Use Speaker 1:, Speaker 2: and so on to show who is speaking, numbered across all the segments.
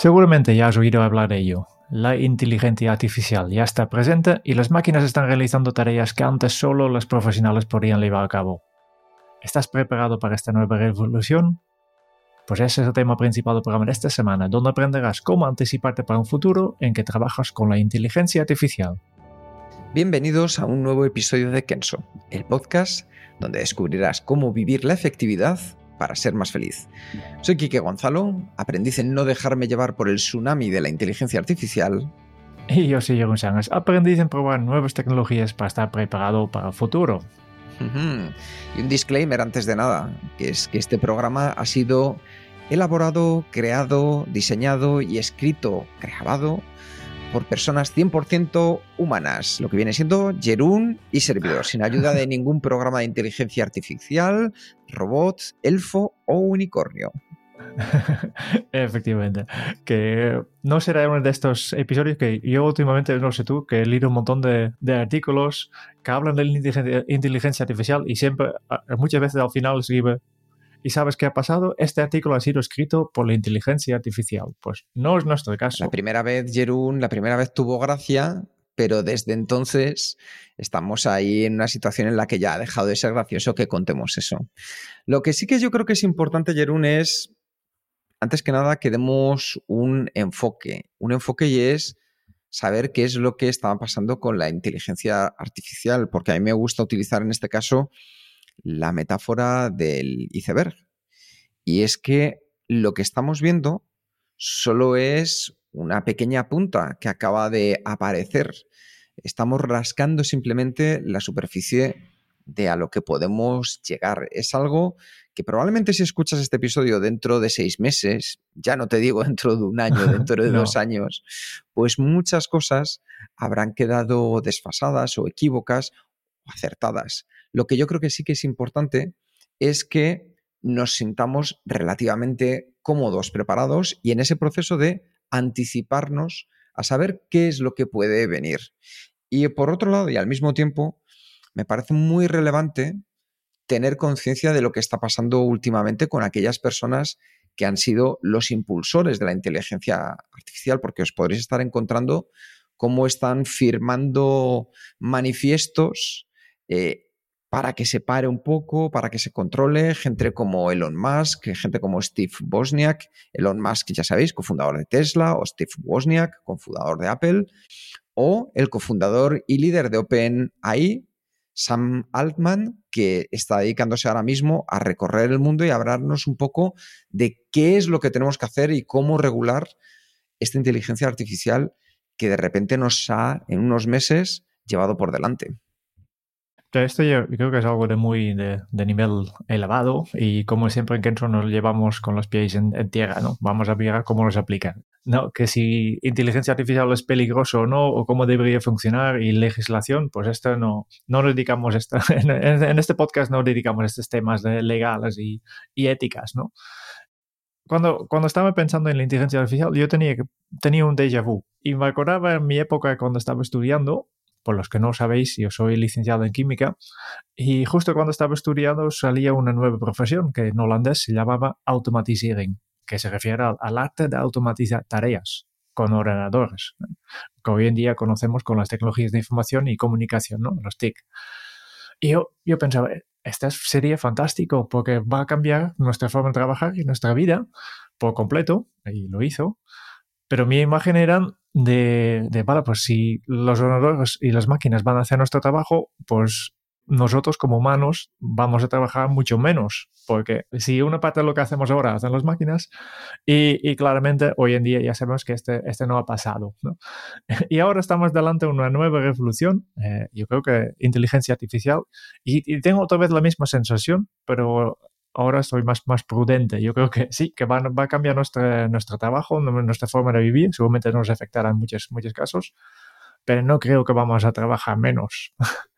Speaker 1: Seguramente ya has oído hablar de ello. La inteligencia artificial ya está presente y las máquinas están realizando tareas que antes solo los profesionales podían llevar a cabo. ¿Estás preparado para esta nueva revolución? Pues ese es el tema principal del programa de esta semana, donde aprenderás cómo anticiparte para un futuro en que trabajas con la inteligencia artificial.
Speaker 2: Bienvenidos a un nuevo episodio de Kenso, el podcast donde descubrirás cómo vivir la efectividad para ser más feliz. Soy Quique Gonzalo, aprendiz en no dejarme llevar por el tsunami de la inteligencia artificial.
Speaker 1: Y yo soy Jeroen Sánchez, aprendiz en probar nuevas tecnologías para estar preparado para el futuro.
Speaker 2: Y un disclaimer antes de nada, que es que este programa ha sido elaborado, creado, diseñado y escrito, grabado por personas 100% humanas, lo que viene siendo Jerún y servidor, sin ayuda de ningún programa de inteligencia artificial, robot, elfo o unicornio.
Speaker 1: Efectivamente. Que no será uno de estos episodios que yo últimamente, no sé tú, que he leído un montón de, artículos que hablan de inteligencia, artificial y siempre, muchas veces al final escribe ¿Y sabes qué ha pasado? Este artículo ha sido escrito por la inteligencia artificial. Pues no es nuestro caso.
Speaker 2: La primera vez, Jerún, la primera vez tuvo gracia, pero desde entonces estamos ahí en una situación en la que ya ha dejado de ser gracioso que contemos eso. Lo que sí que yo creo que es importante, Jerún, es, antes que nada, que demos un enfoque. Un enfoque y es saber qué es lo que estaba pasando con la inteligencia artificial, porque a mí me gusta utilizar en este caso la metáfora del iceberg. Y es que lo que estamos viendo solo es una pequeña punta que acaba de aparecer. Estamos rascando simplemente la superficie de a lo que podemos llegar. Es algo que probablemente si escuchas este episodio dentro de seis meses, ya no te digo dentro de un año, dentro de dos años, pues muchas cosas habrán quedado desfasadas o equívocas acertadas. Lo que yo creo que sí que es importante es que nos sintamos relativamente cómodos, preparados y en ese proceso de anticiparnos a saber qué es lo que puede venir. Y por otro lado, y al mismo tiempo, me parece muy relevante tener conciencia de lo que está pasando últimamente con aquellas personas que han sido los impulsores de la inteligencia artificial, porque os podréis estar encontrando cómo están firmando manifiestos eh, para que se pare un poco, para que se controle, gente como Elon Musk, gente como Steve Wozniak, Elon Musk, ya sabéis, cofundador de Tesla, o Steve Wozniak, cofundador de Apple, o el cofundador y líder de OpenAI, Sam Altman, que está dedicándose ahora mismo a recorrer el mundo y a hablarnos un poco de qué es lo que tenemos que hacer y cómo regular esta inteligencia artificial que de repente nos ha, en unos meses, llevado por delante.
Speaker 1: Esto yo creo que es algo de muy de, nivel elevado y como siempre en Kenzo nos llevamos con los pies en, tierra, ¿no? Vamos a mirar cómo los aplican. ¿no? Que si inteligencia artificial es peligroso o no, o cómo debería funcionar y legislación, pues esto no, no dedicamos, esto, en, este podcast no dedicamos estos temas de legales y, y éticas, ¿no? Cuando, cuando estaba pensando en la inteligencia artificial, yo tenía, tenía un déjà vu y me acordaba en mi época cuando estaba estudiando por los que no sabéis, yo soy licenciado en química y justo cuando estaba estudiando salía una nueva profesión que en holandés se llamaba automatisering, que se refiere al, arte de automatizar tareas con ordenadores, que hoy en día conocemos con las tecnologías de información y comunicación, ¿no? los TIC. Y yo, yo pensaba, esto sería fantástico porque va a cambiar nuestra forma de trabajar y nuestra vida por completo, y lo hizo, pero mi imagen era de, de, vale, pues si los ordenadores y las máquinas van a hacer nuestro trabajo, pues nosotros como humanos vamos a trabajar mucho menos, porque si una parte de lo que hacemos ahora hacen las máquinas y, claramente hoy en día ya sabemos que este, este no ha pasado. Y ahora estamos delante de una nueva revolución, eh, yo creo que inteligencia artificial, y, tengo otra vez la misma sensación, pero ahora estoy más, más prudente. Yo creo que sí, que va, va a cambiar nuestro, nuestro trabajo, nuestra forma de vivir, seguramente nos afectará en muchos, muchos casos, pero no creo que vamos a trabajar menos.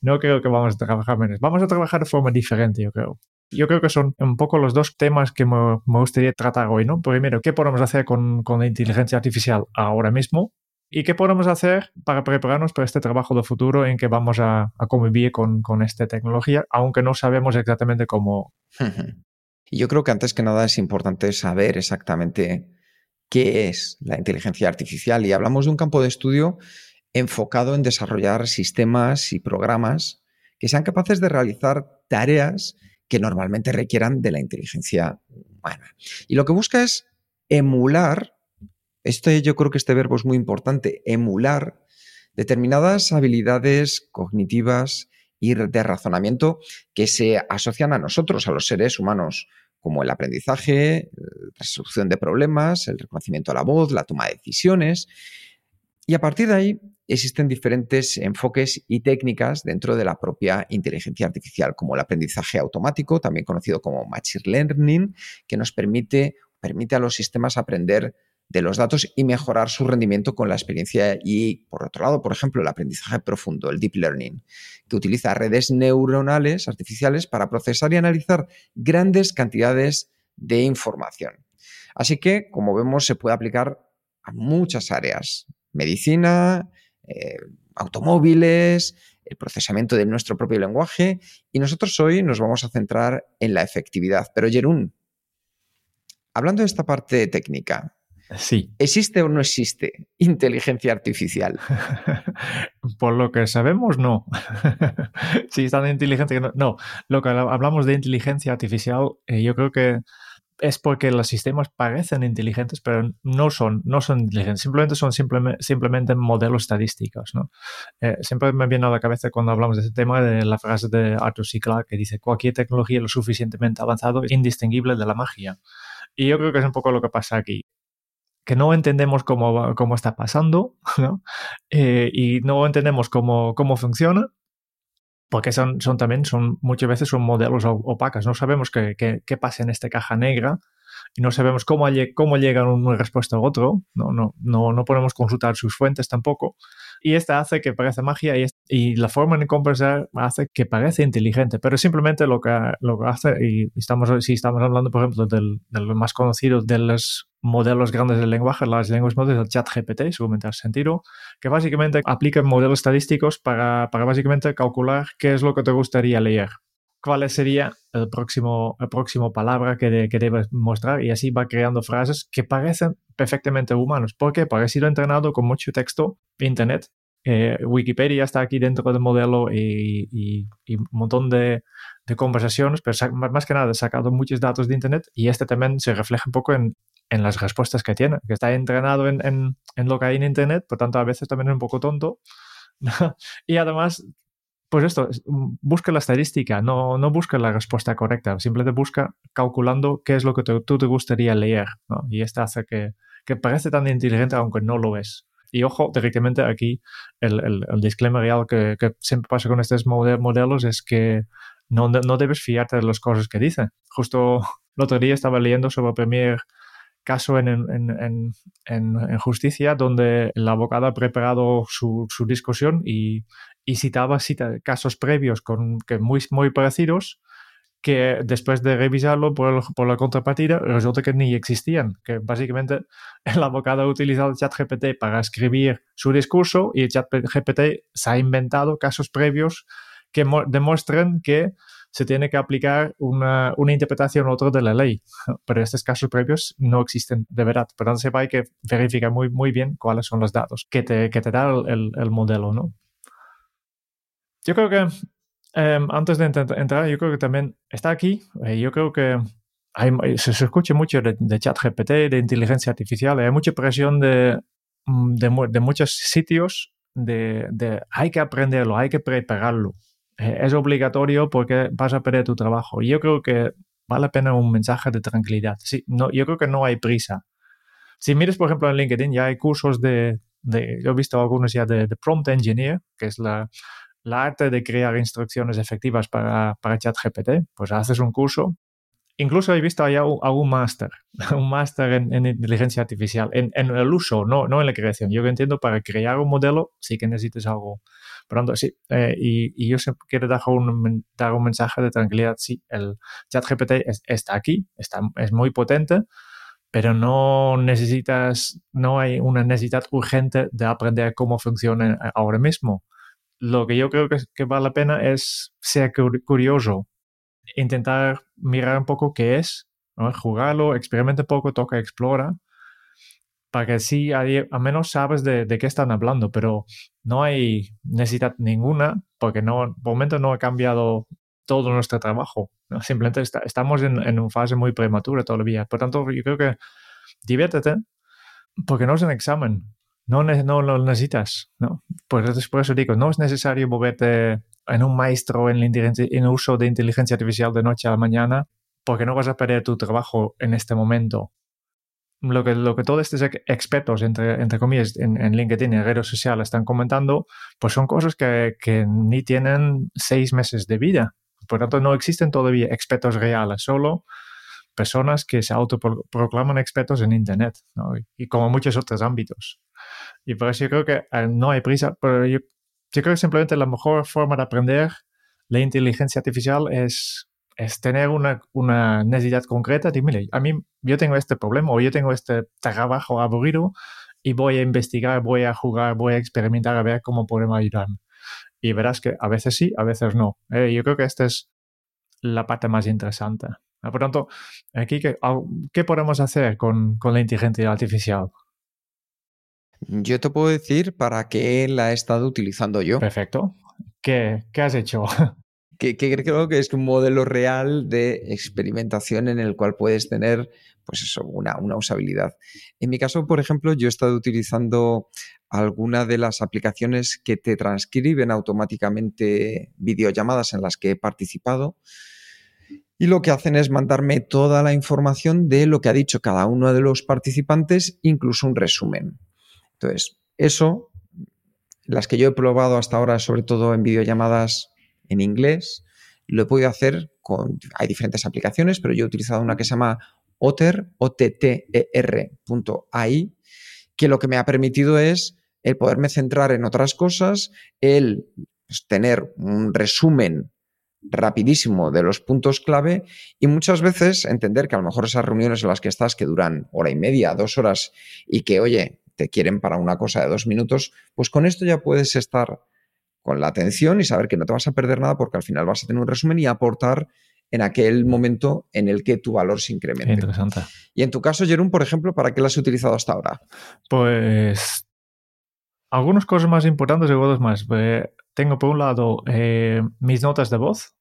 Speaker 1: no creo que vamos a trabajar menos. Vamos a trabajar de forma diferente, yo creo. Yo creo que son un poco los dos temas que me, gustaría tratar hoy, ¿no? Primero, ¿qué podemos hacer con, con la inteligencia artificial ahora mismo? ¿Y qué podemos hacer para prepararnos para este trabajo de futuro en que vamos a, convivir con, con, esta tecnología, aunque no sabemos exactamente cómo?
Speaker 2: Yo creo que antes que nada es importante saber exactamente qué es la inteligencia artificial y hablamos de un campo de estudio enfocado en desarrollar sistemas y programas que sean capaces de realizar tareas que normalmente requieran de la inteligencia humana. Y lo que busca es emular, este yo creo que este verbo es muy importante, emular determinadas habilidades cognitivas y de razonamiento que se asocian a nosotros, a los seres humanos, como el aprendizaje, la resolución de problemas, el reconocimiento a la voz, la toma de decisiones. Y a partir de ahí existen diferentes enfoques y técnicas dentro de la propia inteligencia artificial, como el aprendizaje automático, también conocido como machine learning, que nos permite, permite a los sistemas aprender de los datos y mejorar su rendimiento con la experiencia y, por otro lado, por ejemplo, el aprendizaje profundo, el deep learning, que utiliza redes neuronales artificiales para procesar y analizar grandes cantidades de información. Así que, como vemos, se puede aplicar a muchas áreas, medicina, eh, automóviles, el procesamiento de nuestro propio lenguaje y nosotros hoy nos vamos a centrar en la efectividad. Pero Jerún, hablando de esta parte técnica,
Speaker 1: Sí.
Speaker 2: ¿Existe o no existe inteligencia artificial?
Speaker 1: Por lo que sabemos, no. si es tan inteligente que no. No, lo que hablamos de inteligencia artificial, eh, yo creo que es porque los sistemas parecen inteligentes, pero no son, no son inteligentes, simplemente son simplemente, modelos estadísticos. ¿no? Eh, siempre me viene a la cabeza cuando hablamos de este tema de la frase de Arthur C. Clarke que dice cualquier tecnología lo suficientemente avanzada es indistinguible de la magia. Y yo creo que es un poco lo que pasa aquí que no entendemos cómo, cómo está pasando ¿no? Eh, y no entendemos cómo, cómo funciona porque son, son también, son, muchas veces son modelos opacas. No sabemos qué, qué, pasa en esta caja negra y no sabemos cómo, cómo llega una respuesta a otro. No, no, no, no podemos consultar sus fuentes tampoco. Y esta hace que parece magia y, y la forma de conversar hace que parece inteligente, pero simplemente lo que, lo que hace, y estamos, si estamos hablando, por ejemplo, del, del más conocido de los modelos grandes del lenguaje, las lenguas modernas, el chat GPT, seguramente sentido, que básicamente aplican modelos estadísticos para, para básicamente calcular qué es lo que te gustaría leer cuál sería el próximo, el próximo palabra que, que, debes mostrar y así va creando frases que parecen perfectamente humanos. Porque ha sido entrenado con mucho texto de Internet. Eh, Wikipedia está aquí dentro del modelo y, un montón de, de, conversaciones, pero más que nada ha sacado muchos datos de Internet y este también se refleja un poco en, en las respuestas que tiene, que está entrenado en, en, en, lo que hay en Internet, por tanto a veces también es un poco tonto. y además pues esto, mm, busca la estadística, no, no busca la respuesta correcta, simplemente busca calculando qué es lo que tú te gustaría leer. Y esto hace que, que, parece tan inteligente aunque no lo es. Y ojo, directamente aquí el, el, disclaimer real que, siempre pasa con estos modelos es que no, no debes fiarte de las cosas que dicen. Justo el otro día estaba leyendo sobre el primer caso en, en, en, en, justicia donde el abogado ha preparado su, su discusión y y citaba casos previos con, que muy, muy parecidos que después de revisarlo por, por, la contrapartida resulta que ni existían, que básicamente el abogado ha utilizado el chat GPT para escribir su discurso y el chat GPT se ha inventado casos previos que demuestran que se tiene que aplicar una, una interpretación u otra de la ley, pero estos casos previos no existen de verdad. Por tanto, hay que verificar muy, muy bien cuáles son los datos que te, que te da el, el modelo, ¿no? Yo creo que em, antes de entrar, yo creo que también está aquí. Eh, yo creo que hay, se, escucha mucho de, GPT, de inteligencia artificial. Hay mucha presión de, mm, de, de muchos sitios de, de, hay que aprenderlo, hay que prepararlo. eh, es obligatorio porque vas a perder tu trabajo. Yo creo que vale la pena un mensaje de tranquilidad. Sí, no, yo creo que no hay prisa. Si mires, por ejemplo, en LinkedIn, ya hay cursos de, de yo he visto algunos ya de, prompt engineer, que es la, la, arte de crear instrucciones efectivas para, para ChatGPT. Pues haces un curso. Incluso he visto ya algún máster, un máster en, inteligencia artificial, en, en, el uso, no, no en la creación. Yo entiendo, para crear un modelo sí que necesitas algo. Pronto, sí. Eh, y, y, yo quiero dar un, dar un mensaje de tranquilidad. Sí, el ChatGPT está aquí, está, es muy potente, pero no necesitas, no hay una necesidad urgente de aprender cómo funciona ahora mismo. Lo que yo creo que, vale la pena es ser curioso, intentar mirar un poco qué es, jugarlo, experimenta un poco, toca, explora, para que sí, al menos sabes de, qué están hablando, pero no hay necesidad ninguna, porque no, por momento no ha cambiado todo nuestro trabajo. Simplemente estamos en, en, una fase muy prematura todavía. Por tanto, yo creo que diviértete, porque no es un examen. No, no lo necesitas, ¿no? Pues por eso digo, no es necesario moverte en un maestro en, en uso de inteligencia artificial de noche a la mañana, porque no vas a perder tu trabajo en este momento. Lo que, lo que todos estos expertos, entre, entre comillas, en, en LinkedIn y en redes sociales están comentando, pues son cosas que, que ni tienen seis meses de vida. Por tanto, no existen todavía expertos reales, solo personas que se autoproclaman expertos en Internet ¿no? y, como muchos otros ámbitos. Y por eso yo creo que eh, no hay prisa, pero yo, creo que simplemente la mejor forma de aprender la inteligencia artificial es, es tener una, una necesidad concreta de, mire, a mí yo tengo este problema o yo tengo este trabajo aburrido y voy a investigar, voy a jugar, voy a experimentar a ver cómo podemos ayudarme y verás que a veces sí, a veces no. Eh, yo creo que esta es la parte más interesante. Ah, por tanto, aquí, ¿qué, qué podemos hacer con, con, la inteligencia artificial?
Speaker 2: Yo te puedo decir para qué la he estado utilizando yo.
Speaker 1: Perfecto. ¿Qué, qué has hecho?
Speaker 2: Que, que, creo que es un modelo real de experimentación en el cual puedes tener pues eso, una, una usabilidad. En mi caso, por ejemplo, yo he estado utilizando alguna de las aplicaciones que te transcriben automáticamente videollamadas en las que he participado. Y lo que hacen es mandarme toda la información de lo que ha dicho cada uno de los participantes, incluso un resumen. Entonces, eso, las que yo he probado hasta ahora, sobre todo en videollamadas en inglés, lo he podido hacer con, hay diferentes aplicaciones, pero yo he utilizado una que se llama Otter, o t t e que lo que me ha permitido es el poderme centrar en otras cosas, el pues, tener un resumen rapidísimo de los puntos clave y muchas veces entender que a lo mejor esas reuniones en las que estás que duran hora y media, dos horas y que, oye, te quieren para una cosa de dos minutos, pues con esto ya puedes estar con la atención y saber que no te vas a perder nada porque al final vas a tener un resumen y aportar en aquel momento en el que tu valor se incremente.
Speaker 1: Interesante.
Speaker 2: Y en tu caso, Jerón, por ejemplo, ¿para qué lo has utilizado hasta ahora?
Speaker 1: Pues algunas cosas más importantes y otras más. Eh, tengo por un lado eh, mis notas de voz,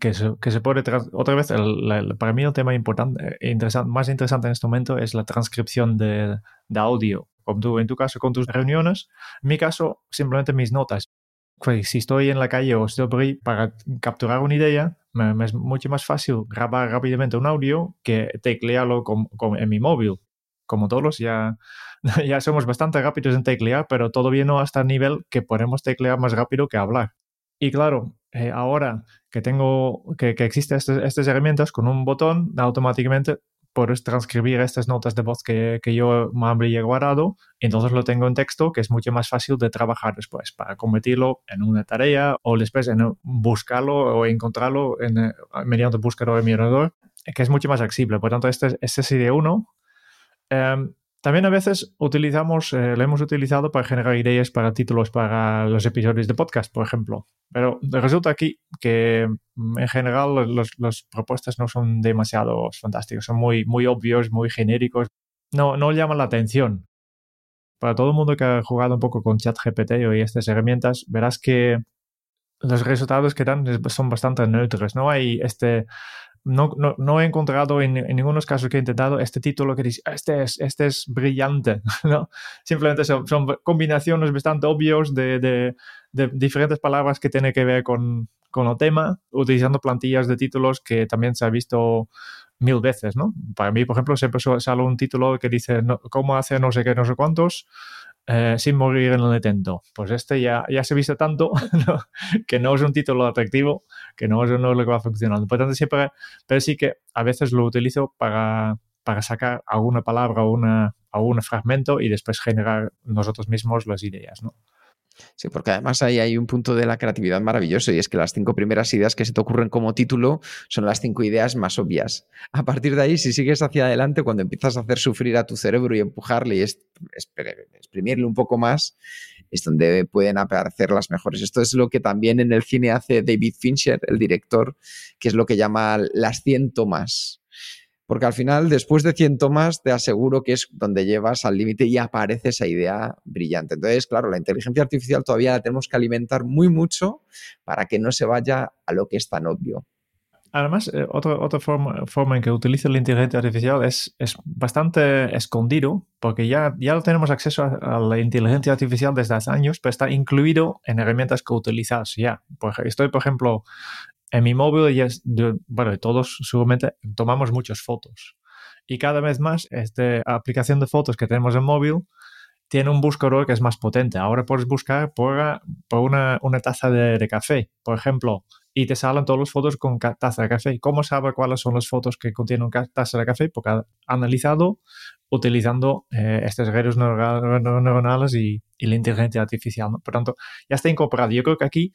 Speaker 1: que se, que se puede otra vez para mí el tema importante eh, interesante, más interesante en este momento es la transcripción de, de, audio. Como tú en tu caso con tus reuniones en mi caso simplemente mis notas. Pues, si estoy en la calle o estoy por ahí para capturar una idea me, es mucho más fácil grabar rápidamente un audio que teclearlo con, con, en mi móvil. Como todos ya ya somos bastante rápidos en teclear, pero todavía no hasta el nivel que podemos teclear más rápido que hablar. Y claro, eh, ahora que tengo, que, que existen estas, herramientas, con un botón automáticamente puedes transcribir estas notas de voz que, que yo me habría guardado, entonces lo tengo en texto, que es mucho más fácil de trabajar después, para convertirlo en una tarea o después en buscarlo o encontrarlo en, eh, mediante buscador y mirador, que es mucho más accesible. Por tanto, este, este sería uno. Um, también a veces utilizamos, eh, lo hemos utilizado para generar ideas para títulos para los episodios de podcast, por ejemplo. Pero resulta aquí que mm, en general las propuestas no son demasiado fantásticas, son muy, muy obvios, muy genéricos, no, no llaman la atención. Para todo el mundo que ha jugado un poco con ChatGPT y estas herramientas, verás que los resultados que dan son bastante neutros. No hay este no, he encontrado en, en ninguno de los casos que he intentado este título que dice, este es, este es brillante, ¿no? Simplemente son, combinaciones bastante obvios de, diferentes palabras que tienen que ver con, con el tema, utilizando plantillas de títulos que también se ha visto mil veces, ¿no? Para mí, por ejemplo, siempre sale un título que dice cómo hacer no sé qué, no sé cuántos, eh, sin morir en el intento. Pues este ya, ya se ha visto tanto que no es un título atractivo, que no es, lo que va funcionando. Por tanto, siempre, pero sí que a veces lo utilizo para, para sacar alguna palabra o una, algún fragmento y después generar nosotros mismos las ideas, ¿no?
Speaker 2: Sí, porque además ahí hay un punto de la creatividad maravilloso y es que las cinco primeras ideas que se te ocurren como título son las cinco ideas más obvias. A partir de ahí, si sigues hacia adelante, cuando empiezas a hacer sufrir a tu cerebro y empujarle y exprimirle un poco más, es donde pueden aparecer las mejores. Esto es lo que también en el cine hace David Fincher, el director, que es lo que llama las 100 tomas. Porque al final, después de 100 tomas, te aseguro que es donde llevas al límite y aparece esa idea brillante. Entonces, claro, la inteligencia artificial todavía la tenemos que alimentar muy mucho para que no se vaya a lo que es tan obvio.
Speaker 1: Además, eh, otra, otra forma, en que utiliza la inteligencia artificial es, es bastante escondido, porque ya, ya tenemos acceso a, la inteligencia artificial desde hace años, pero está incluido en herramientas que utilizas ya. Estoy, por ejemplo, en mi móvil, y es, bueno, todos seguramente tomamos muchas fotos. Y cada vez más, esta aplicación de fotos que tenemos en móvil tiene un buscador que es más potente. Ahora puedes buscar por, por una, una, taza de, de, café, por ejemplo, y te salen todas las fotos con taza de café. ¿Cómo sabe cuáles son las fotos que contienen taza de café? Porque ha analizado utilizando eh, estas redes neuronales y, y, la inteligencia artificial. ¿no? Por tanto, ya está incorporado. Yo creo que aquí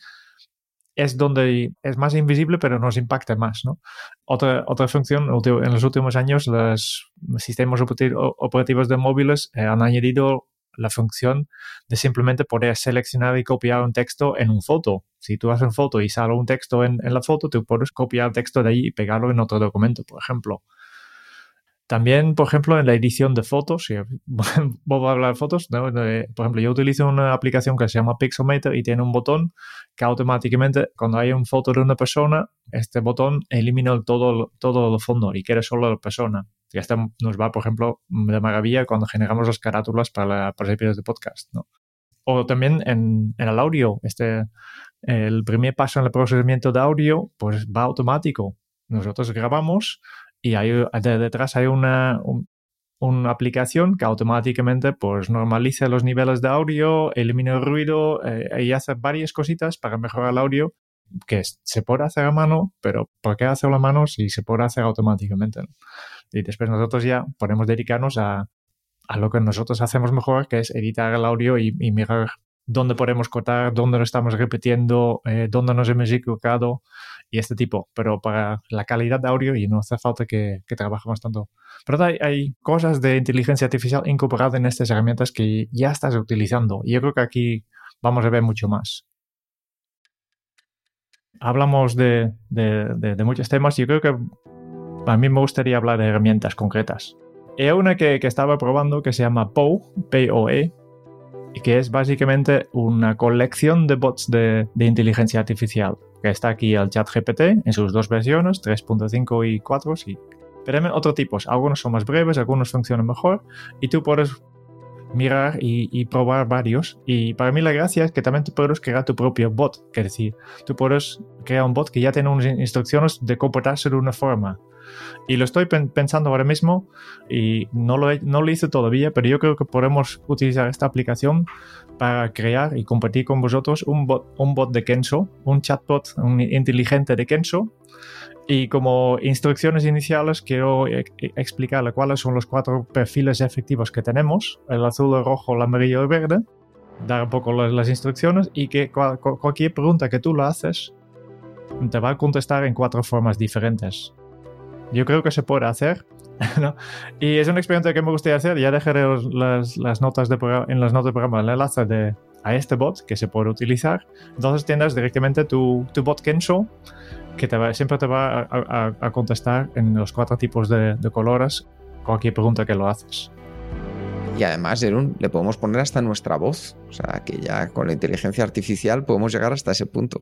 Speaker 1: es donde es más invisible, pero nos impacta más. ¿no? Otra, otra función, en los últimos años, los sistemas operativos de móviles eh, han añadido la función de simplemente poder seleccionar y copiar un texto en un foto. Si tú haces una foto y sale un texto en, la foto, tú puedes copiar el texto de ahí y pegarlo en otro documento, por ejemplo. También, por ejemplo, en la edición de fotos, si vuelvo a hablar de fotos, ¿no? por ejemplo, yo utilizo una aplicación que se llama Pixelmator y tiene un botón que automáticamente, cuando hay una foto de una persona, este botón elimina todo, todo el fondo y quiere solo la persona. Y esto nos va, por ejemplo, de maravilla cuando generamos las carátulas para, para episodios de podcast. ¿no? O también en, en el audio, este, el primer paso en el procesamiento de audio, pues va automático. Nosotros grabamos y hay, detrás hay una, un, una aplicación que automáticamente pues normaliza los niveles de audio, elimina el ruido eh, y hace varias cositas para mejorar el audio que se puede hacer a mano, pero ¿por qué hacerlo a mano si se puede hacer automáticamente? ¿no? Y después nosotros ya podemos dedicarnos a, a, lo que nosotros hacemos mejor, que es editar el audio y, y mirar dónde podemos cortar, dónde lo estamos repitiendo, eh, dónde nos hemos equivocado y este tipo, pero para la calidad de audio y no hace falta que, que trabajemos tanto. Pero hay, cosas de inteligencia artificial incorporadas en estas herramientas que ya estás utilizando y yo creo que aquí vamos a ver mucho más. Hablamos de, muchos temas yo creo que a mí me gustaría hablar de herramientas concretas. Hay una que, que estaba probando que se llama POE, P-O-E, que es básicamente una colección de bots de, de, inteligencia artificial, que está aquí el chat GPT en sus dos versiones, 3.5 y 4, sí. Pero hay otros tipos, algunos son más breves, algunos funcionan mejor, y tú puedes mirar y, y, probar varios. Y para mí la gracia es que también tú puedes crear tu propio bot, es decir, tú puedes crear un bot que ya tiene unas instrucciones de comportarse de una forma. Y lo estoy pensando ahora mismo y no lo, no lo hice todavía, pero yo creo que podemos utilizar esta aplicación para crear y compartir con vosotros un bot, un bot de Kenso, un chatbot un inteligente de Kenso. Y como instrucciones iniciales quiero e explicarle cuáles son los cuatro perfiles efectivos que tenemos, el azul, el rojo, el amarillo y el verde, dar un poco las, instrucciones y que cual, cualquier pregunta que tú le haces te va a contestar en cuatro formas diferentes. Yo creo que se puede hacer. ¿no? Y es un experimento que me gustaría hacer. Ya dejaré las, las notas de en las notas de programa el enlace de, a este bot que se puede utilizar. Entonces tienes directamente tu, tu bot Kensho que te va, siempre te va a, a, a, contestar en los cuatro tipos de, de, colores cualquier pregunta que lo haces.
Speaker 2: Y además, Erun, le podemos poner hasta nuestra voz. O sea, que ya con la inteligencia artificial podemos llegar hasta ese punto.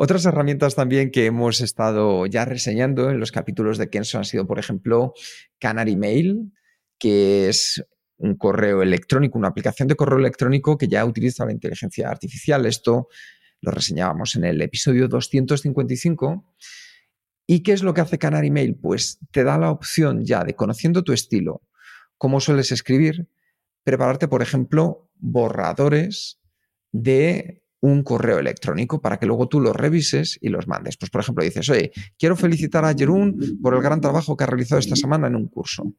Speaker 2: Otras herramientas también que hemos estado ya reseñando en los capítulos de Kenzo han sido, por ejemplo, Canary Mail, que es un correo electrónico, una aplicación de correo electrónico que ya utiliza la inteligencia artificial. Esto lo reseñábamos en el episodio 255. ¿Y qué es lo que hace Canary Mail? Pues te da la opción ya de, conociendo tu estilo, cómo sueles escribir, prepararte, por ejemplo, borradores de un correo electrónico para que luego tú los revises y los mandes. Pues, por ejemplo, dices, oye, quiero felicitar a Jerún por el gran trabajo que ha realizado esta semana en un curso.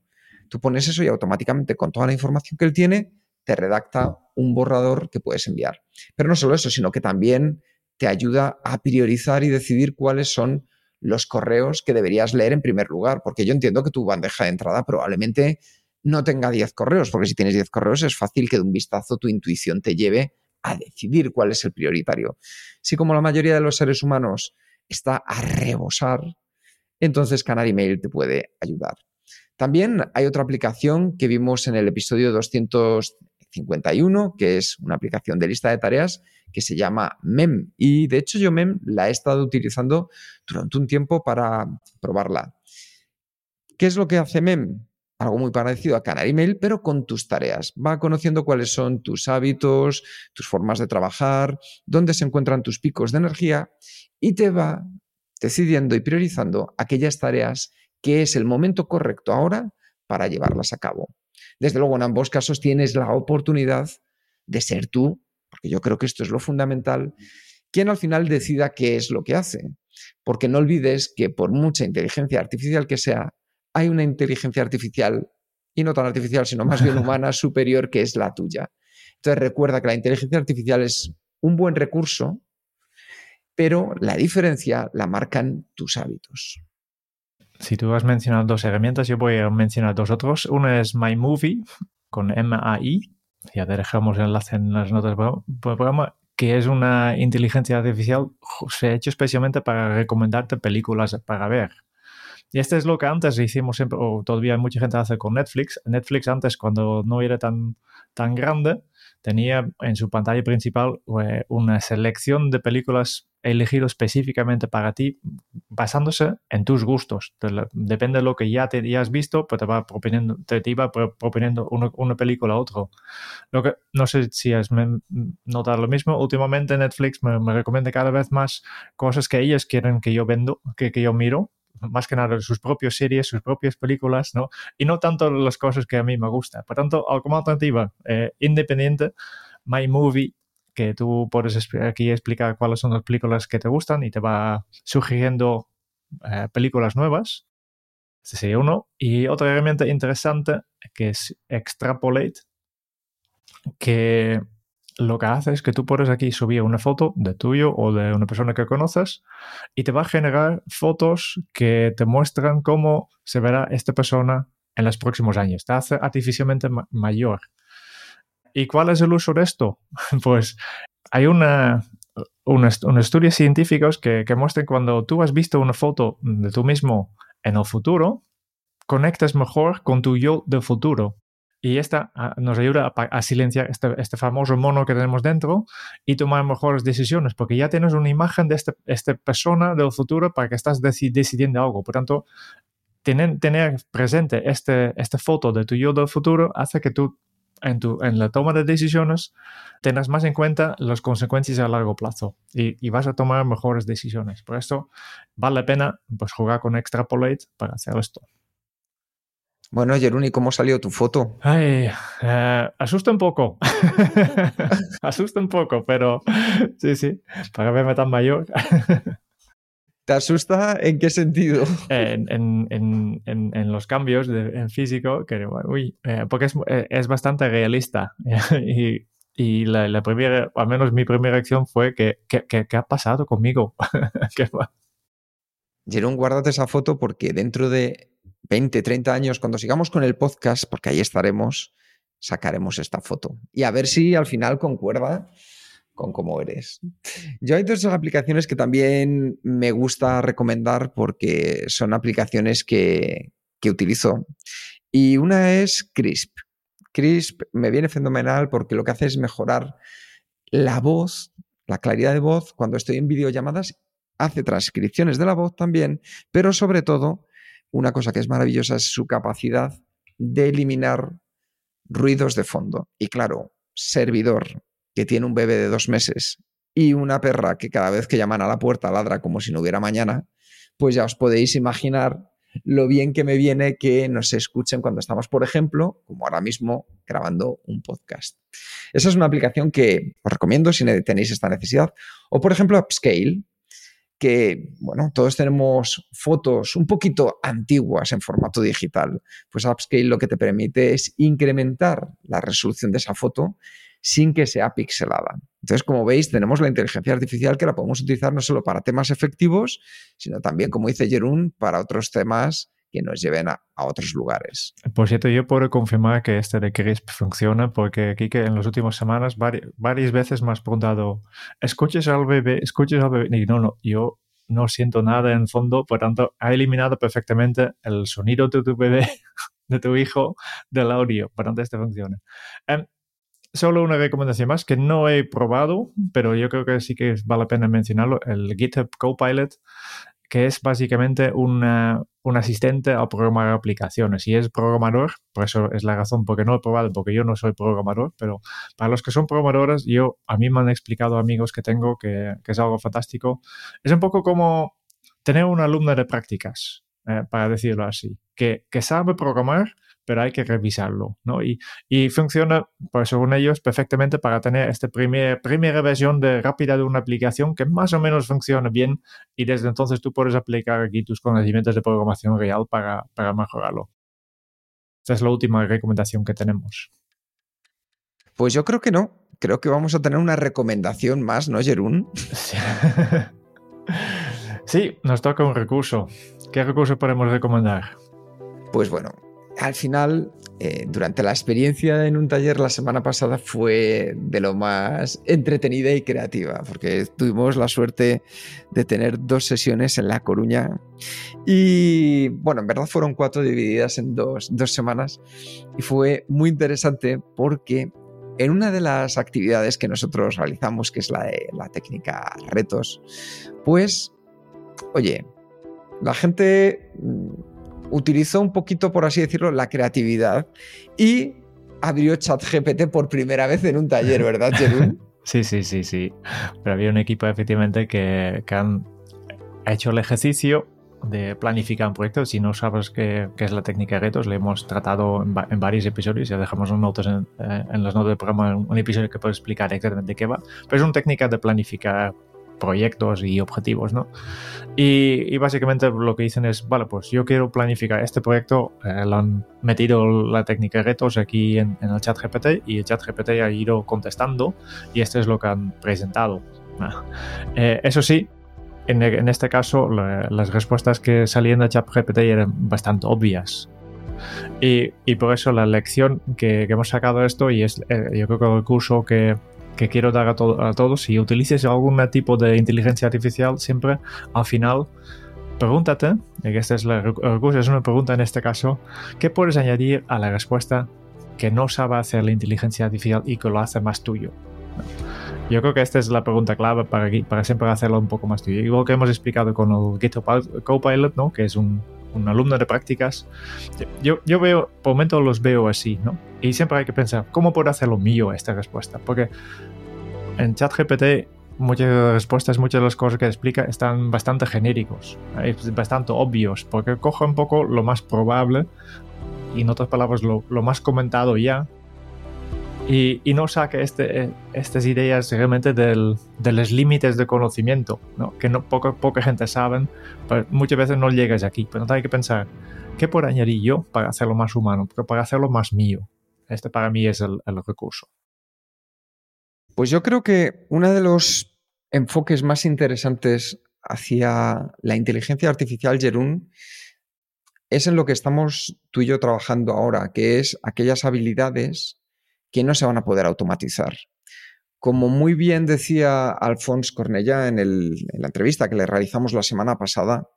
Speaker 2: Tú pones eso y automáticamente con toda la información que él tiene, te redacta un borrador que puedes enviar. Pero no solo eso, sino que también te ayuda a priorizar y decidir cuáles son los correos que deberías leer en primer lugar, porque yo entiendo que tu bandeja de entrada probablemente no tenga 10 correos, porque si tienes 10 correos es fácil que de un vistazo tu intuición te lleve a decidir cuál es el prioritario. Si como la mayoría de los seres humanos está a rebosar, entonces Canary Mail te puede ayudar. También hay otra aplicación que vimos en el episodio 251, que es una aplicación de lista de tareas que se llama MEM. Y de hecho yo MEM la he estado utilizando durante un tiempo para probarla. ¿Qué es lo que hace MEM? Algo muy parecido a Canary Mail, pero con tus tareas. Va conociendo cuáles son tus hábitos, tus formas de trabajar, dónde se encuentran tus picos de energía y te va decidiendo y priorizando aquellas tareas que es el momento correcto ahora para llevarlas a cabo. Desde luego, en ambos casos tienes la oportunidad de ser tú, porque yo creo que esto es lo fundamental, quien al final decida qué es lo que hace. Porque no olvides que por mucha inteligencia artificial que sea, hay una inteligencia artificial, y no tan artificial, sino más bien humana, superior, que es la tuya. Entonces recuerda que la inteligencia artificial es un buen recurso, pero la diferencia la marcan tus hábitos.
Speaker 1: Si tú has mencionado dos herramientas, yo voy a mencionar dos otros. Una es My Movie con M-A-I. Ya te dejamos el enlace en las notas del programa, que es una inteligencia artificial se ha hecho especialmente para recomendarte películas para ver. Y este es lo que antes hicimos siempre, o todavía mucha gente hace con Netflix. Netflix antes, cuando no era tan, tan grande, tenía en su pantalla principal eh, una selección de películas elegido específicamente para ti basándose en tus gustos. Depende de lo que ya, te, ya has visto, pues te va te, iba proponiendo una, una, película a otro. Lo que, no sé si has notado lo mismo. Últimamente Netflix me, me recomienda cada vez más cosas que ellos quieren que yo vendo, que, que yo miro más que nada sus propias series, sus propias películas, ¿no? Y no tanto las cosas que a mí me gustan. Por tanto, como alternativa eh, independiente, My Movie, que tú puedes aquí explicar cuáles son las películas que te gustan y te va sugiriendo eh, películas nuevas. Ese sería uno. Y otra herramienta interesante que es Extrapolate, que lo que hace es que tú puedes aquí subir una foto de tuyo o de una persona que conoces y te va a generar fotos que te muestran cómo se verá esta persona en los próximos años. Te hace artificialmente mayor. ¿Y cuál es el uso de esto? Pues hay una, un, estudios científicos que, que cuando tú has visto una foto de tú mismo en el futuro, conectas mejor con tu yo del futuro. Y esta nos ayuda a, silenciar este, este, famoso mono que tenemos dentro y tomar mejores decisiones, porque ya tienes una imagen de esta este persona del futuro para que estás decidiendo algo. Por tanto, tener, presente este, esta foto de tu yo del futuro hace que tú en, la toma de decisiones tengas más en cuenta las consecuencias a largo plazo y, vas a tomar mejores decisiones. Por esto vale la pena pues, jugar con Extrapolate para hacer esto.
Speaker 2: Bueno, Jeruni, ¿cómo salió tu foto?
Speaker 1: Ay, eh, asusta un poco. asusta un poco, pero sí, sí, para verme tan mayor.
Speaker 2: ¿Te asusta en qué sentido?
Speaker 1: En, los cambios en físico, que, uy, eh, porque es, eh, es, bastante realista. y, y la, primera, al menos mi primera reacción fue que, ¿qué ha pasado conmigo?
Speaker 2: Jerón, guárdate esa foto porque dentro de 20, 30 años, cuando sigamos con el podcast, porque ahí estaremos, sacaremos esta foto. Y a ver si al final concuerda con cómo eres. Yo hay dos aplicaciones que también me gusta recomendar porque son aplicaciones que, que utilizo. Y una es Crisp. Crisp me viene fenomenal porque lo que hace es mejorar la voz, la claridad de voz cuando estoy en videollamadas. Hace transcripciones de la voz también, pero sobre todo, una cosa que es maravillosa es su capacidad de eliminar ruidos de fondo. Y claro, servidor que tiene un bebé de dos meses y una perra que cada vez que llaman a la puerta ladra como si no hubiera mañana, pues ya os podéis imaginar lo bien que me viene que nos escuchen cuando estamos, por ejemplo, como ahora mismo, grabando un podcast. Esa es una aplicación que os recomiendo si tenéis esta necesidad. O, por ejemplo, Upscale, que, bueno, todos tenemos fotos un poquito antiguas en formato digital. Pues Upscale lo que te permite es incrementar la resolución de esa foto sin que sea pixelada. Entonces, como veis, tenemos la inteligencia artificial que la podemos utilizar no solo para temas efectivos, sino también, como dice Jerún, para otros temas que nos lleven a, otros lugares.
Speaker 1: Por cierto, yo puedo confirmar que este de CRISP funciona porque aquí que en las últimas semanas varias veces me has preguntado, ¿escuches al bebé? ¿Escuches al bebé? Y no, no, yo no siento nada en fondo, por tanto, ha eliminado perfectamente el sonido de tu bebé, de tu hijo, del audio, por tanto, este funciona. Em, solo una recomendación más que no he probado, pero yo creo que sí que vale la pena mencionarlo, el GitHub Copilot, que es básicamente un asistente a programar aplicaciones. Y es programador, por eso es la razón porque no he probado, porque yo no soy programador, pero para los que son programadores, yo a mí me han explicado amigos que tengo que, es algo fantástico. Es un poco como tener una alumna de prácticas, eh, para decirlo así, que, que sabe programar, pero hay que revisarlo, ¿no? Y, y funciona, pues según ellos, perfectamente para tener esta primer, primera versión de rápida de una aplicación que más o menos funciona bien y desde entonces tú puedes aplicar aquí tus conocimientos de programación real para, para mejorarlo. Esta es la última recomendación que tenemos.
Speaker 2: Pues yo creo que no. Creo que vamos a tener una recomendación más, ¿no, Jerún?
Speaker 1: Sí, nos toca un recurso. ¿Qué recurso podemos recomendar?
Speaker 2: Pues bueno, al final, eh, durante la experiencia en un taller la semana pasada fue de lo más entretenida y creativa, porque tuvimos la suerte de tener dos sesiones en La Coruña y, bueno, en verdad fueron cuatro divididas en dos, semanas y fue muy interesante porque en una de las actividades que nosotros realizamos, que es la de la técnica retos, pues, oye, la gente utilizó un poquito, por así decirlo, la creatividad y abrió ChatGPT por primera vez en un taller, ¿verdad, Jerún?
Speaker 1: Sí, sí, sí, sí. Pero había un equipo efectivamente que, que han hecho el ejercicio de planificar un proyecto. Si no sabes qué, qué es la técnica de retos, le hemos tratado en, varios episodios. Ya dejamos en, en, eh, en las notas del programa un, episodio que puede explicar exactamente qué va. Pero es una técnica de planificar proyectos y objetivos, ¿no? Y, básicamente lo que dicen es, vale, pues yo quiero planificar este proyecto, eh, han metido la técnica de retos aquí en, el chat GPT y el chat GPT ha ido contestando y esto es lo que han presentado. Eh, eso sí, en, este caso las respuestas que salían de chat GPT eran bastante obvias. Y, por eso la lección que, hemos sacado de esto, y es eh, yo creo que el curso que, que quiero dar a, todos, si utilices algún tipo de inteligencia artificial, siempre al final pregúntate, y esta es la recurso, es una pregunta en este caso, ¿qué puedes añadir a la respuesta que no sabe hacer la inteligencia artificial y que lo hace más tuyo? Yo creo que esta es la pregunta clave para, para siempre hacerlo un poco más tuyo. Igual que hemos explicado con el GitHub Copilot, ¿no? que es un, un alumno de prácticas, yo, yo veo, por momento los veo así, ¿no? Y siempre hay que pensar, ¿cómo puedo hacerlo mío esta respuesta? Porque en ChatGPT muchas respuestas, muchas de las cosas que explica están bastante genéricos, bastante obvios, porque coge un poco lo más probable y en otras palabras lo, lo más comentado ya y, y, no saca este, estas ideas realmente del, de los límites de conocimiento, ¿no? que no, poca, poca gente sabe, pero muchas veces no llegas aquí, pero hay que pensar, ¿qué puedo añadir yo para hacerlo más humano, para hacerlo más mío? Este para mí es el, el recurso.
Speaker 2: Pues yo creo que uno de los enfoques más interesantes hacia la inteligencia artificial, Jerún, es en lo que estamos tú y yo trabajando ahora, que es aquellas habilidades que no se van a poder automatizar. Como muy bien decía Alphonse Cornellá en, en la entrevista que le realizamos la semana pasada,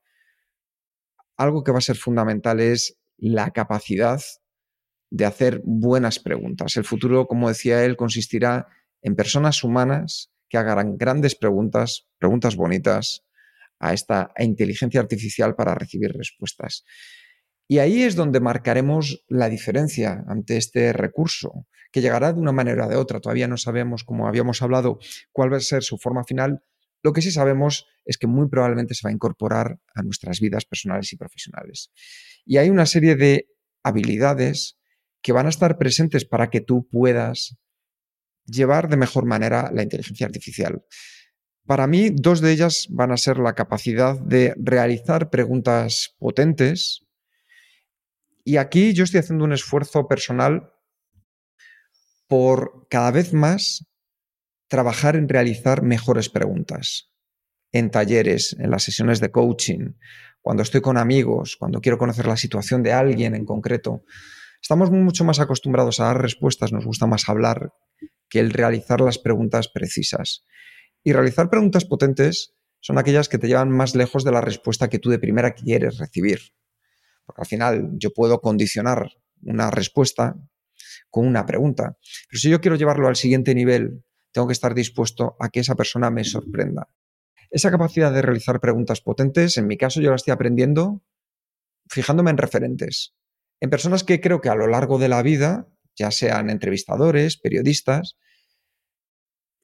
Speaker 2: algo que va a ser fundamental es la capacidad de hacer buenas preguntas. El futuro, como decía él, consistirá en personas humanas que hagan grandes preguntas, preguntas bonitas a esta inteligencia artificial para recibir respuestas. Y ahí es donde marcaremos la diferencia ante este recurso, que llegará de una manera o de otra. Todavía no sabemos, como habíamos hablado, cuál va a ser su forma final. Lo que sí sabemos es que muy probablemente se va a incorporar a nuestras vidas personales y profesionales. Y hay una serie de habilidades que van a estar presentes para que tú puedas llevar de mejor manera la inteligencia artificial. Para mí, dos de ellas van a ser la capacidad de realizar preguntas potentes. Y aquí yo estoy haciendo un esfuerzo personal por cada vez más trabajar en realizar mejores preguntas. En talleres, en las sesiones de coaching, cuando estoy con amigos, cuando quiero conocer la situación de alguien en concreto. Estamos mucho más acostumbrados a dar respuestas, nos gusta más hablar que el realizar las preguntas precisas. Y realizar preguntas potentes son aquellas que te llevan más lejos de la respuesta que tú de primera quieres recibir. Porque al final yo puedo condicionar una respuesta con una pregunta. Pero si yo quiero llevarlo al siguiente nivel, tengo que estar dispuesto a que esa persona me sorprenda. Esa capacidad de realizar preguntas potentes, en mi caso yo la estoy aprendiendo fijándome en referentes, en personas que creo que a lo largo de la vida, ya sean entrevistadores, periodistas,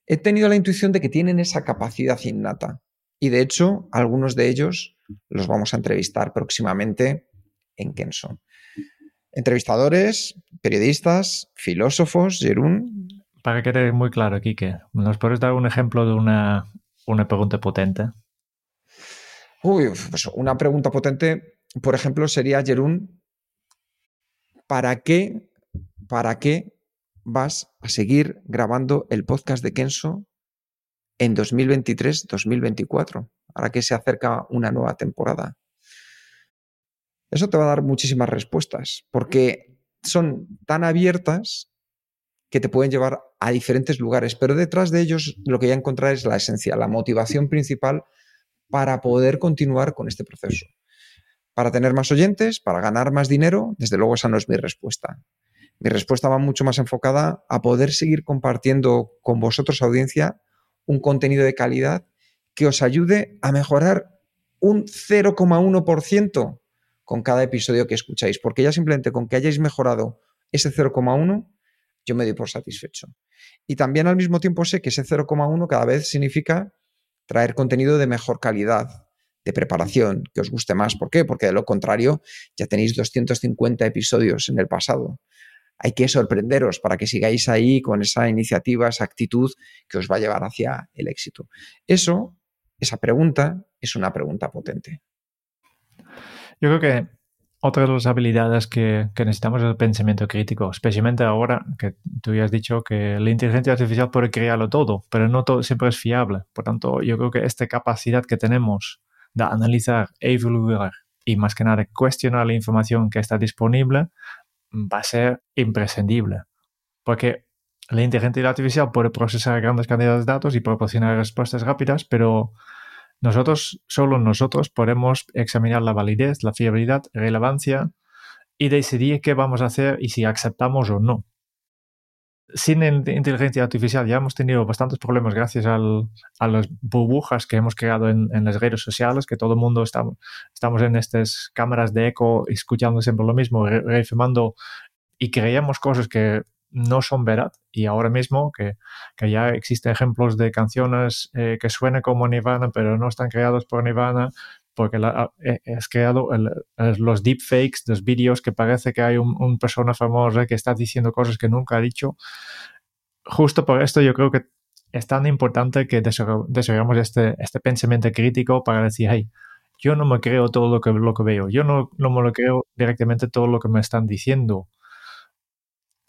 Speaker 2: he tenido la intuición de que tienen esa capacidad innata. Y de hecho, algunos de ellos los vamos a entrevistar próximamente en Kenson. Entrevistadores, periodistas, filósofos, Jerún.
Speaker 1: Para que quede muy claro, Kike, ¿nos puedes dar un ejemplo de una, una pregunta potente?
Speaker 2: Uy, pues una pregunta potente, por ejemplo, sería, Jerún, ¿para qué, para qué vas a seguir grabando el podcast de Kenso en 2023-2024, ahora que se acerca una nueva temporada. Eso te va a dar muchísimas respuestas, porque son tan abiertas que te pueden llevar a diferentes lugares, pero detrás de ellos lo que ya encontrar es la esencia, la motivación principal para poder continuar con este proceso. Para tener más oyentes, para ganar más dinero, desde luego esa no es mi respuesta. Mi respuesta va mucho más enfocada a poder seguir compartiendo con vosotros, audiencia, un contenido de calidad que os ayude a mejorar un 0,1% con cada episodio que escucháis, porque ya simplemente con que hayáis mejorado ese 0,1, yo me doy por satisfecho. Y también al mismo tiempo sé que ese 0,1 cada vez significa traer contenido de mejor calidad, de preparación, que os guste más. ¿Por qué? Porque de lo contrario ya tenéis 250 episodios en el pasado hay que sorprenderos para que sigáis ahí con esa iniciativa, esa actitud que os va a llevar hacia el éxito. Eso, esa pregunta, es una pregunta potente.
Speaker 1: Yo creo que otra de las habilidades que, necesitamos es el pensamiento crítico, especialmente ahora que tú ya has dicho que la inteligencia artificial puede crearlo todo, pero no todo siempre es fiable. Por tanto, yo creo que esta capacidad que tenemos de analizar, evaluar y más que nada cuestionar la información que está disponible va a ser imprescindible. Porque la inteligencia artificial puede procesar grandes cantidades de datos y proporcionar respuestas rápidas, pero nosotros, solo nosotros, podemos examinar la validez, la fiabilidad, relevancia y decidir qué vamos a hacer y si aceptamos o no. sin inteligencia artificial ya hemos tenido bastantes problemas gracias a las burbujas que hemos creado en, en, las redes sociales, que todo el mundo estamos en estas cámaras de eco escuchando siempre lo mismo, reafirmando y creemos cosas que no son verdad. Y ahora mismo que, que ya existen ejemplos de canciones eh, que suenan como Nirvana, pero no están creados por Nirvana, porque la, eh, es creado el, los deepfakes, los vídeos que parece que hay un, un, persona famosa que está diciendo cosas que nunca ha dicho. Justo por esto yo creo que es tan importante que desarrollamos este, este pensamiento crítico para decir, hey, yo no me creo todo lo que, lo que veo, yo no, no me lo creo directamente todo lo que me están diciendo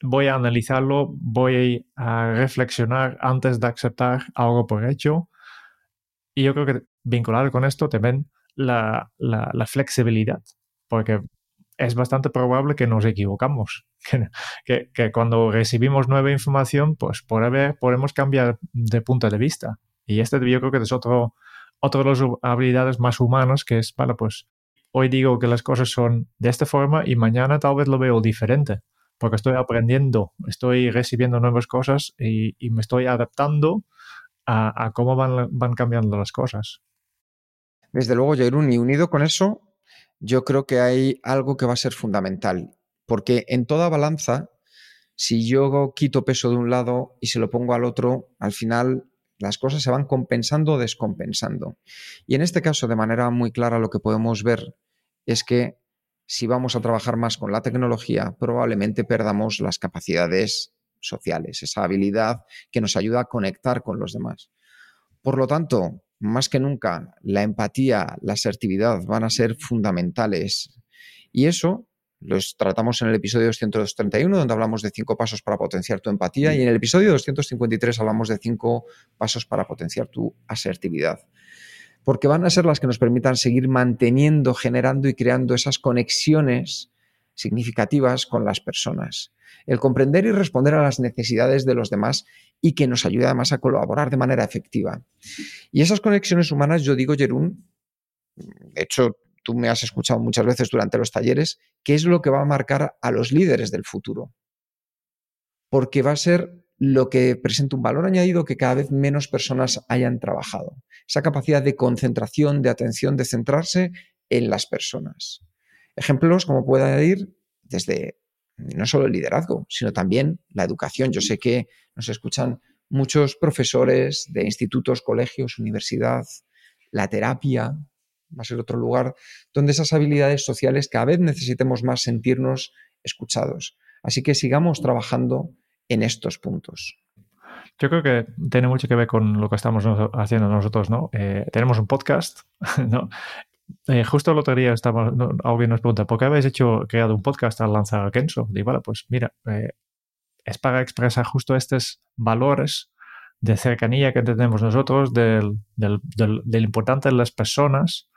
Speaker 1: voy a analizarlo, voy a reflexionar antes de aceptar algo por hecho. Y yo creo que vincular con esto también la, la, flexibilidad, porque es bastante probable que nos equivocamos, que, que, cuando recibimos nueva información, pues por ver, podemos cambiar de punto de vista. Y este yo creo que es otro, otro de las habilidades más humanas, que es, vale, pues hoy digo que las cosas son de esta forma y mañana tal vez lo veo diferente porque estoy aprendiendo, estoy recibiendo nuevas cosas y, me estoy adaptando a, a cómo van, van, cambiando las cosas.
Speaker 2: Desde luego, Jairun, y unido con eso, yo creo que hay algo que va a ser fundamental, porque en toda balanza, si yo quito peso de un lado y se lo pongo al otro, al final las cosas se van compensando o descompensando. Y en este caso, de manera muy clara, lo que podemos ver es que si vamos a trabajar más con la tecnología, probablemente perdamos las capacidades sociales, esa habilidad que nos ayuda a conectar con los demás. Por lo tanto, más que nunca, la empatía, la asertividad van a ser fundamentales. Y eso los tratamos en el episodio 231, donde hablamos de cinco pasos para potenciar tu empatía, y en el episodio 253 hablamos de cinco pasos para potenciar tu asertividad porque van a ser las que nos permitan seguir manteniendo, generando y creando esas conexiones significativas con las personas. El comprender y responder a las necesidades de los demás y que nos ayude además a colaborar de manera efectiva. Y esas conexiones humanas, yo digo, Jerún, de hecho, tú me has escuchado muchas veces durante los talleres, ¿qué es lo que va a marcar a los líderes del futuro? Porque va a ser lo que presenta un valor añadido que cada vez menos personas hayan trabajado. Esa capacidad de concentración, de atención, de centrarse en las personas. Ejemplos como puede ir desde no solo el liderazgo, sino también la educación. Yo sé que nos escuchan muchos profesores de institutos, colegios, universidad, la terapia, va a ser otro lugar donde esas habilidades sociales cada vez necesitemos más sentirnos escuchados. Así que sigamos trabajando en estos puntos?
Speaker 1: Yo creo que tiene mucho que ver con lo que estamos haciendo nosotros, ¿no? Eh, tenemos un podcast, ¿no? Eh, justo el otro día estaba, no, alguien nos pregunta, ¿por qué habéis hecho, creado un podcast al lanzar a Kenso? Digo, bueno, pues mira, eh, es para expresar justo estos valores de cercanía que tenemos nosotros, del, del, del, del, importante de las personas,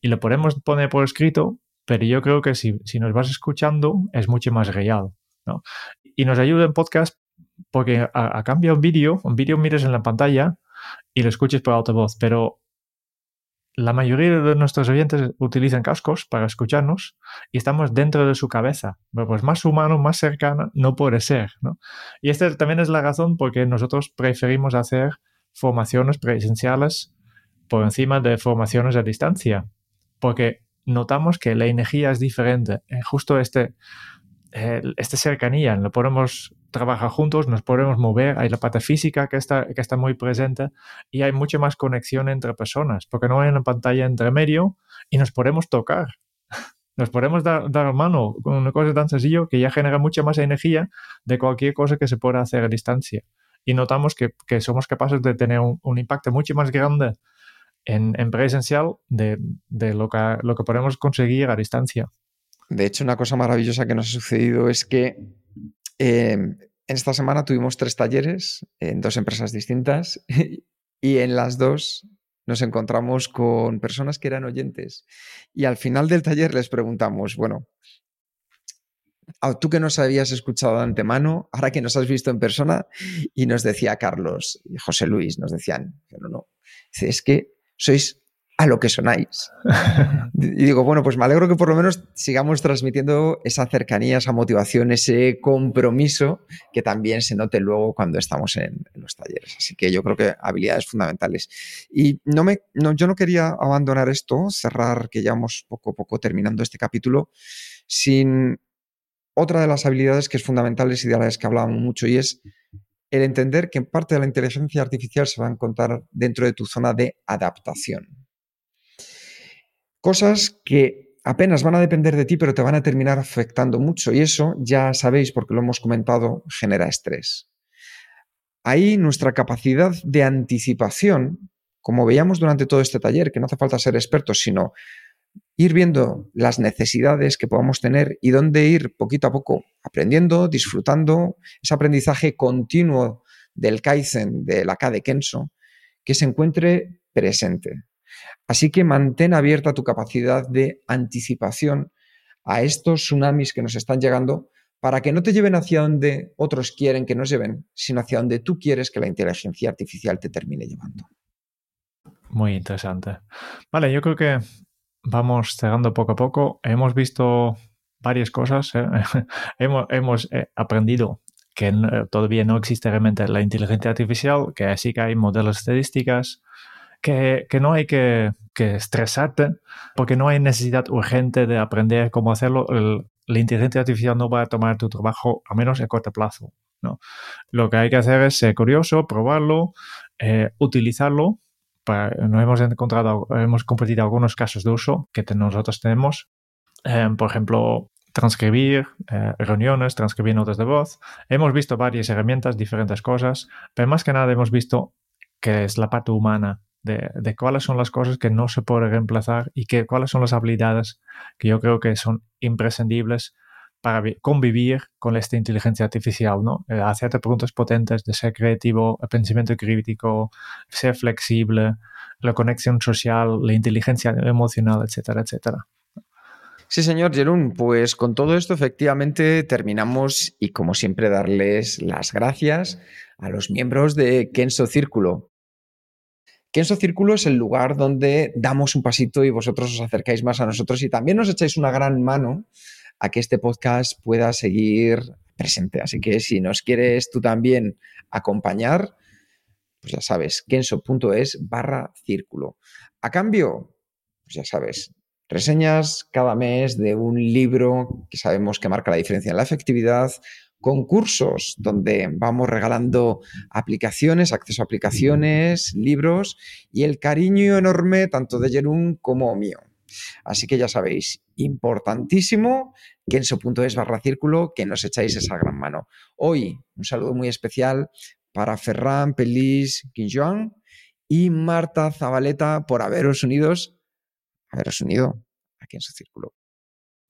Speaker 1: y lo podemos poner por escrito, pero yo creo que si, si nos vas escuchando es mucho más real. ¿no? Y nos ayuda en podcast porque a, a cambio un vídeo, un vídeo mires en la pantalla y lo escuches por altavoz, pero la mayoría de nuestros oyentes utilizan cascos para escucharnos y estamos dentro de su cabeza. pues más humano, más cercano no puede ser. ¿no? Y esta también es la razón por que nosotros preferimos hacer formaciones presenciales por encima de formaciones a distancia, porque notamos que la energía es diferente. Justo este, esta cercanía, lo podemos trabajar juntos, nos podemos mover, hay la parte física que está, que está muy presente y hay mucha más conexión entre personas, porque no hay una pantalla entre medio y nos podemos tocar. Nos podemos dar, dar mano con una cosa tan sencillo que ya genera mucha más energía de cualquier cosa que se pueda hacer a distancia. Y notamos que, que somos capaces de tener un, un impacto mucho más grande en, en presencial de, de lo, que, lo que podemos conseguir a distancia.
Speaker 2: De hecho, una cosa maravillosa que nos ha sucedido es que eh, en esta semana tuvimos tres talleres en dos empresas distintas y en las dos nos encontramos con personas que eran oyentes. Y al final del taller les preguntamos, bueno, tú que nos habías escuchado de antemano, ahora que nos has visto en persona, y nos decía Carlos y José Luis, nos decían, no, no, es que sois a lo que sonáis. y digo, bueno, pues me alegro que por lo menos sigamos transmitiendo esa cercanía, esa motivación, ese compromiso que también se note luego cuando estamos en, los talleres. Así que yo creo que habilidades fundamentales. Y no me, no, yo no quería abandonar esto, cerrar, que ya vamos poco a poco terminando este capítulo, sin otra de las habilidades que es fundamentales y de las que hablábamos mucho, y es el entender que parte de la inteligencia artificial se va a encontrar dentro de tu zona de adaptación. Cosas que apenas van a depender de ti, pero te van a terminar afectando mucho. Y eso, ya sabéis, porque lo hemos comentado, genera estrés. Ahí nuestra capacidad de anticipación, como veíamos durante todo este taller, que no hace falta ser expertos, sino ir viendo las necesidades que podamos tener y dónde ir poquito a poco aprendiendo, disfrutando, ese aprendizaje continuo del Kaizen, de la K de Kenso, que se encuentre presente. Así que mantén abierta tu capacidad de anticipación a estos tsunamis que nos están llegando para que no te lleven hacia donde otros quieren que nos lleven, sino hacia donde tú quieres que la inteligencia artificial te termine llevando.
Speaker 1: Muy interesante. Vale, yo creo que vamos cerrando poco a poco. Hemos visto varias cosas. ¿eh? hemos, eh, aprendido que todavía no existe realmente la inteligencia artificial, que sí que hay modelos estadísticas, que, no hay que, estresarte porque no hay necesidad urgente de aprender cómo hacerlo. la inteligencia artificial no va a tomar tu trabajo, a menos a corto plazo. ¿no? Lo que hay que hacer es ser curioso, probarlo, eh, utilizarlo. Para, nos hemos encontrado, hemos compartido algunos casos de uso que nosotros tenemos. Eh, por ejemplo, transcribir eh, reuniones, transcribir notas de voz. Hemos visto varias herramientas, diferentes cosas, pero más que nada hemos visto que es la parte humana de, cuáles son las cosas que no se pueden reemplazar y que, cuáles son las habilidades que yo creo que son imprescindibles para convivir con esta inteligencia artificial, ¿no? Eh, hacerte preguntas potentes de ser creativo, el pensamiento crítico, ser flexible, la conexión social, la inteligencia emocional, etcétera, etcétera.
Speaker 2: Sí, señor Jerún, pues con todo esto efectivamente terminamos y como siempre darles las gracias a los miembros de Kenso Círculo Kenso Círculo es el lugar donde damos un pasito y vosotros os acercáis más a nosotros y también nos echáis una gran mano a que este podcast pueda seguir presente. Así que si nos quieres tú también acompañar, pues ya sabes, kenso.es barra círculo. A cambio, pues ya sabes, reseñas cada mes de un libro que sabemos que marca la diferencia en la efectividad, concursos donde vamos regalando aplicaciones, acceso a aplicaciones, libros y el cariño enorme tanto de Jerún como mío. Así que ya sabéis, importantísimo que en su punto es barra círculo que nos echáis esa gran mano. Hoy un saludo muy especial para Ferran Pelis Quinjoan y Marta Zabaleta por haberos unidos, haberos unido aquí en su círculo.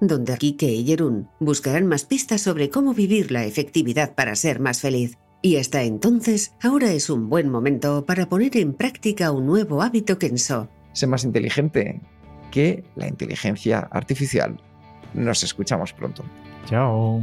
Speaker 3: donde Kike y Jerún buscarán más pistas sobre cómo vivir la efectividad para ser más feliz. Y hasta entonces, ahora es un buen momento para poner en práctica un nuevo hábito Kenso.
Speaker 2: Sé más inteligente que la inteligencia artificial. Nos escuchamos pronto.
Speaker 1: Chao.